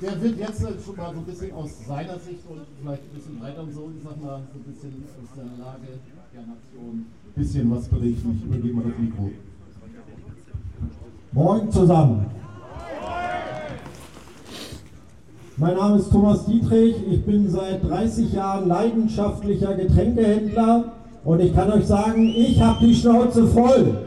der wird jetzt schon mal so ein bisschen aus seiner Sicht und vielleicht ein bisschen weiter und so, ich sag mal, so ein bisschen aus der Lage der Nation ein bisschen was berichten. Ich übergebe mal das Mikro. Moin zusammen. Mein Name ist Thomas Dietrich. Ich bin seit 30 Jahren leidenschaftlicher Getränkehändler und ich kann euch sagen, ich habe die Schnauze voll.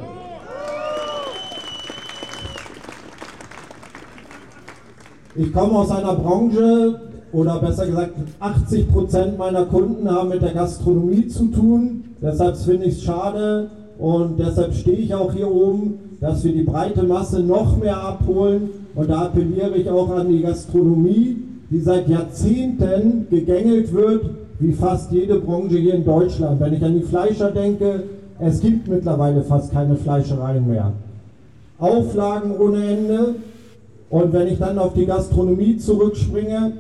Ich komme aus einer Branche, oder besser gesagt, 80 Prozent meiner Kunden haben mit der Gastronomie zu tun. Deshalb finde ich es schade und deshalb stehe ich auch hier oben, dass wir die breite Masse noch mehr abholen. Und da appelliere ich auch an die Gastronomie, die seit Jahrzehnten gegängelt wird, wie fast jede Branche hier in Deutschland. Wenn ich an die Fleischer denke, es gibt mittlerweile fast keine Fleischereien mehr. Auflagen ohne Ende, und wenn ich dann auf die Gastronomie zurückspringe,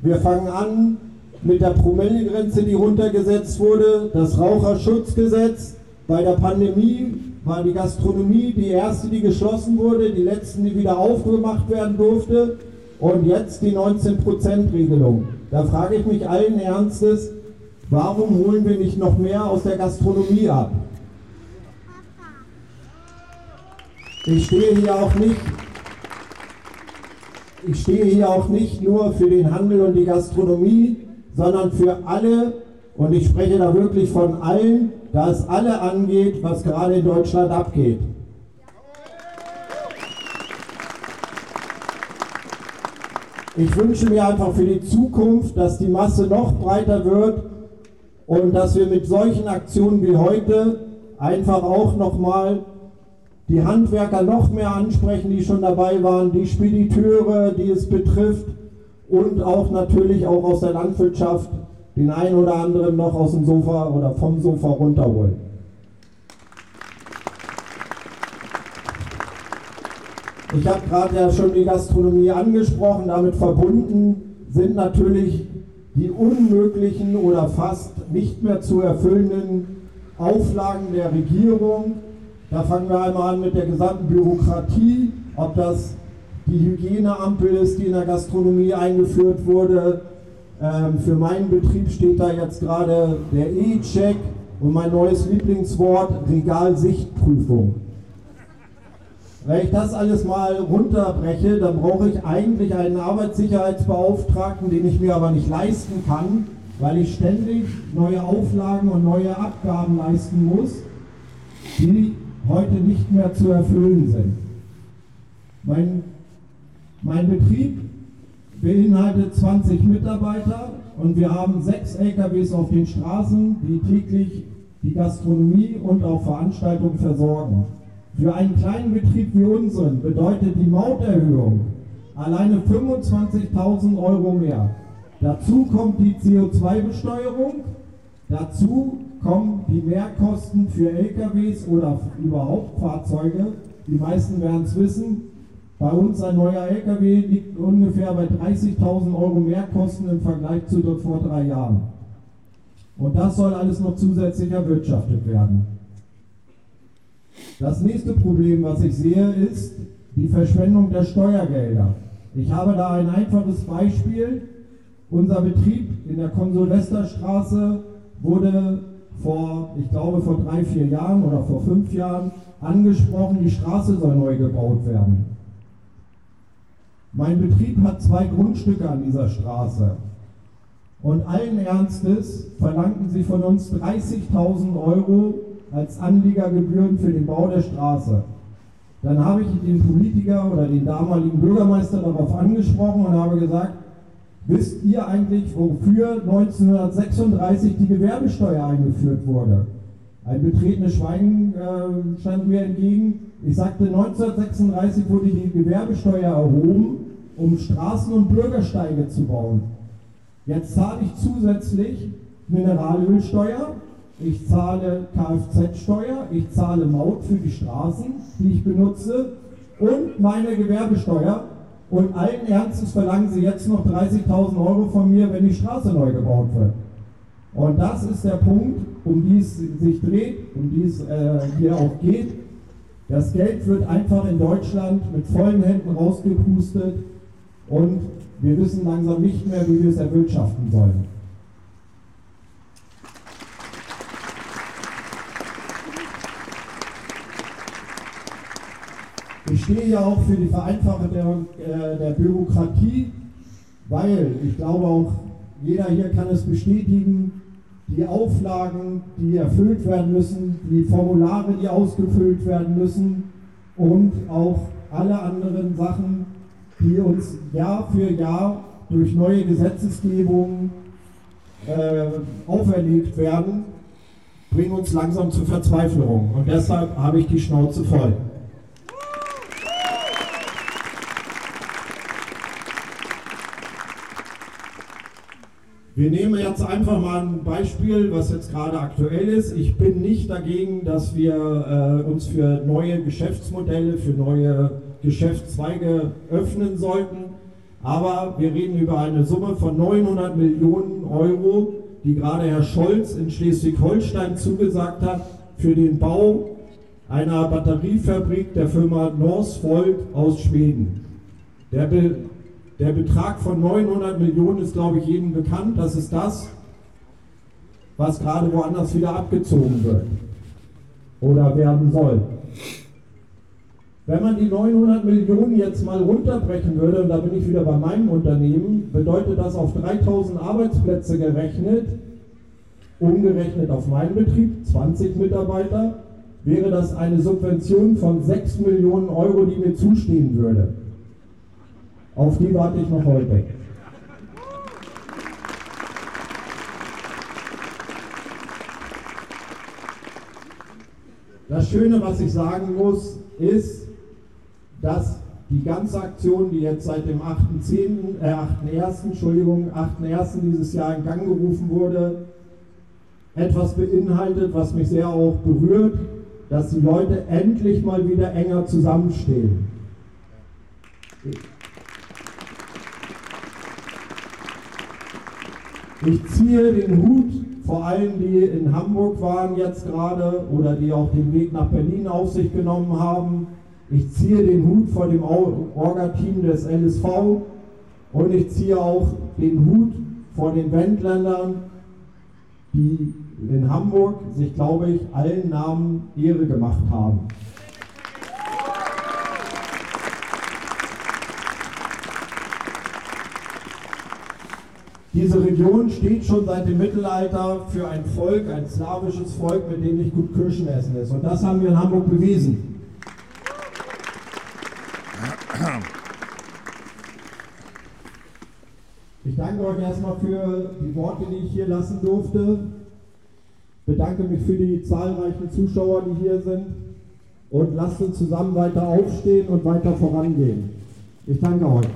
wir fangen an mit der Promillegrenze, die runtergesetzt wurde, das Raucherschutzgesetz. Bei der Pandemie war die Gastronomie die erste, die geschlossen wurde, die letzten, die wieder aufgemacht werden durfte. Und jetzt die 19%-Regelung. Da frage ich mich allen Ernstes, warum holen wir nicht noch mehr aus der Gastronomie ab? Ich stehe hier auch nicht ich stehe hier auch nicht nur für den Handel und die Gastronomie, sondern für alle, und ich spreche da wirklich von allen, da es alle angeht, was gerade in Deutschland abgeht. Ich wünsche mir einfach für die Zukunft, dass die Masse noch breiter wird und dass wir mit solchen Aktionen wie heute einfach auch nochmal die Handwerker noch mehr ansprechen, die schon dabei waren, die Spediteure, die es betrifft und auch natürlich auch aus der Landwirtschaft den einen oder anderen noch aus dem Sofa oder vom Sofa runterholen. Ich habe gerade ja schon die Gastronomie angesprochen, damit verbunden sind natürlich die unmöglichen oder fast nicht mehr zu erfüllenden Auflagen der Regierung, da fangen wir einmal an mit der gesamten Bürokratie, ob das die Hygieneampel ist, die in der Gastronomie eingeführt wurde. Ähm, für meinen Betrieb steht da jetzt gerade der E-Check und mein neues Lieblingswort Regalsichtprüfung. Wenn ich das alles mal runterbreche, dann brauche ich eigentlich einen Arbeitssicherheitsbeauftragten, den ich mir aber nicht leisten kann, weil ich ständig neue Auflagen und neue Abgaben leisten muss, die heute nicht mehr zu erfüllen sind. Mein, mein Betrieb beinhaltet 20 Mitarbeiter und wir haben sechs LKWs auf den Straßen, die täglich die Gastronomie und auch Veranstaltungen versorgen. Für einen kleinen Betrieb wie unseren bedeutet die Mauterhöhung alleine 25.000 Euro mehr. Dazu kommt die CO2-Besteuerung, dazu kommen die Mehrkosten für LKWs oder überhaupt Fahrzeuge. Die meisten werden es wissen. Bei uns ein neuer LKW liegt ungefähr bei 30.000 Euro Mehrkosten im Vergleich zu vor drei Jahren. Und das soll alles noch zusätzlich erwirtschaftet werden. Das nächste Problem, was ich sehe, ist die Verschwendung der Steuergelder. Ich habe da ein einfaches Beispiel. Unser Betrieb in der Konsulvesterstraße wurde vor, ich glaube, vor drei, vier Jahren oder vor fünf Jahren angesprochen, die Straße soll neu gebaut werden. Mein Betrieb hat zwei Grundstücke an dieser Straße. Und allen Ernstes verlangten sie von uns 30.000 Euro als Anliegergebühren für den Bau der Straße. Dann habe ich den Politiker oder den damaligen Bürgermeister darauf angesprochen und habe gesagt, Wisst ihr eigentlich, wofür 1936 die Gewerbesteuer eingeführt wurde? Ein betretenes Schweigen äh, stand mir entgegen. Ich sagte, 1936 wurde die Gewerbesteuer erhoben, um Straßen und Bürgersteige zu bauen. Jetzt zahle ich zusätzlich Mineralölsteuer, ich zahle Kfz-Steuer, ich zahle Maut für die Straßen, die ich benutze und meine Gewerbesteuer, und allen Ernstes verlangen sie jetzt noch 30.000 Euro von mir, wenn die Straße neu gebaut wird. Und das ist der Punkt, um die es sich dreht, um die es äh, hier auch geht. Das Geld wird einfach in Deutschland mit vollen Händen rausgepustet und wir wissen langsam nicht mehr, wie wir es erwirtschaften sollen. Ich stehe ja auch für die Vereinfachung der, äh, der Bürokratie, weil ich glaube auch, jeder hier kann es bestätigen, die Auflagen, die erfüllt werden müssen, die Formulare, die ausgefüllt werden müssen und auch alle anderen Sachen, die uns Jahr für Jahr durch neue Gesetzesgebungen äh, auferlegt werden, bringen uns langsam zur Verzweiflung. Und deshalb habe ich die Schnauze voll. Wir nehmen jetzt einfach mal ein Beispiel, was jetzt gerade aktuell ist. Ich bin nicht dagegen, dass wir äh, uns für neue Geschäftsmodelle, für neue Geschäftszweige öffnen sollten. Aber wir reden über eine Summe von 900 Millionen Euro, die gerade Herr Scholz in Schleswig-Holstein zugesagt hat für den Bau einer Batteriefabrik der Firma Northvolt aus Schweden. Der der Betrag von 900 Millionen ist, glaube ich, jedem bekannt. Das ist das, was gerade woanders wieder abgezogen wird oder werden soll. Wenn man die 900 Millionen jetzt mal runterbrechen würde, und da bin ich wieder bei meinem Unternehmen, bedeutet das auf 3000 Arbeitsplätze gerechnet, umgerechnet auf meinen Betrieb, 20 Mitarbeiter, wäre das eine Subvention von 6 Millionen Euro, die mir zustehen würde. Auf die warte ich noch heute. Das Schöne, was ich sagen muss, ist, dass die ganze Aktion, die jetzt seit dem 8.10., äh 8.1., Entschuldigung, 8.1. dieses Jahr in Gang gerufen wurde, etwas beinhaltet, was mich sehr auch berührt, dass die Leute endlich mal wieder enger zusammenstehen. Ich ziehe den Hut vor allen, die in Hamburg waren jetzt gerade oder die auch den Weg nach Berlin auf sich genommen haben. Ich ziehe den Hut vor dem Orga-Team des LSV und ich ziehe auch den Hut vor den Wendländern, die in Hamburg sich, glaube ich, allen Namen Ehre gemacht haben. Diese Region steht schon seit dem Mittelalter für ein Volk, ein slawisches Volk, mit dem nicht gut Kirschen essen ist. Und das haben wir in Hamburg bewiesen. Ich danke euch erstmal für die Worte, die ich hier lassen durfte. Bedanke mich für die zahlreichen Zuschauer, die hier sind. Und lasst uns zusammen weiter aufstehen und weiter vorangehen. Ich danke euch.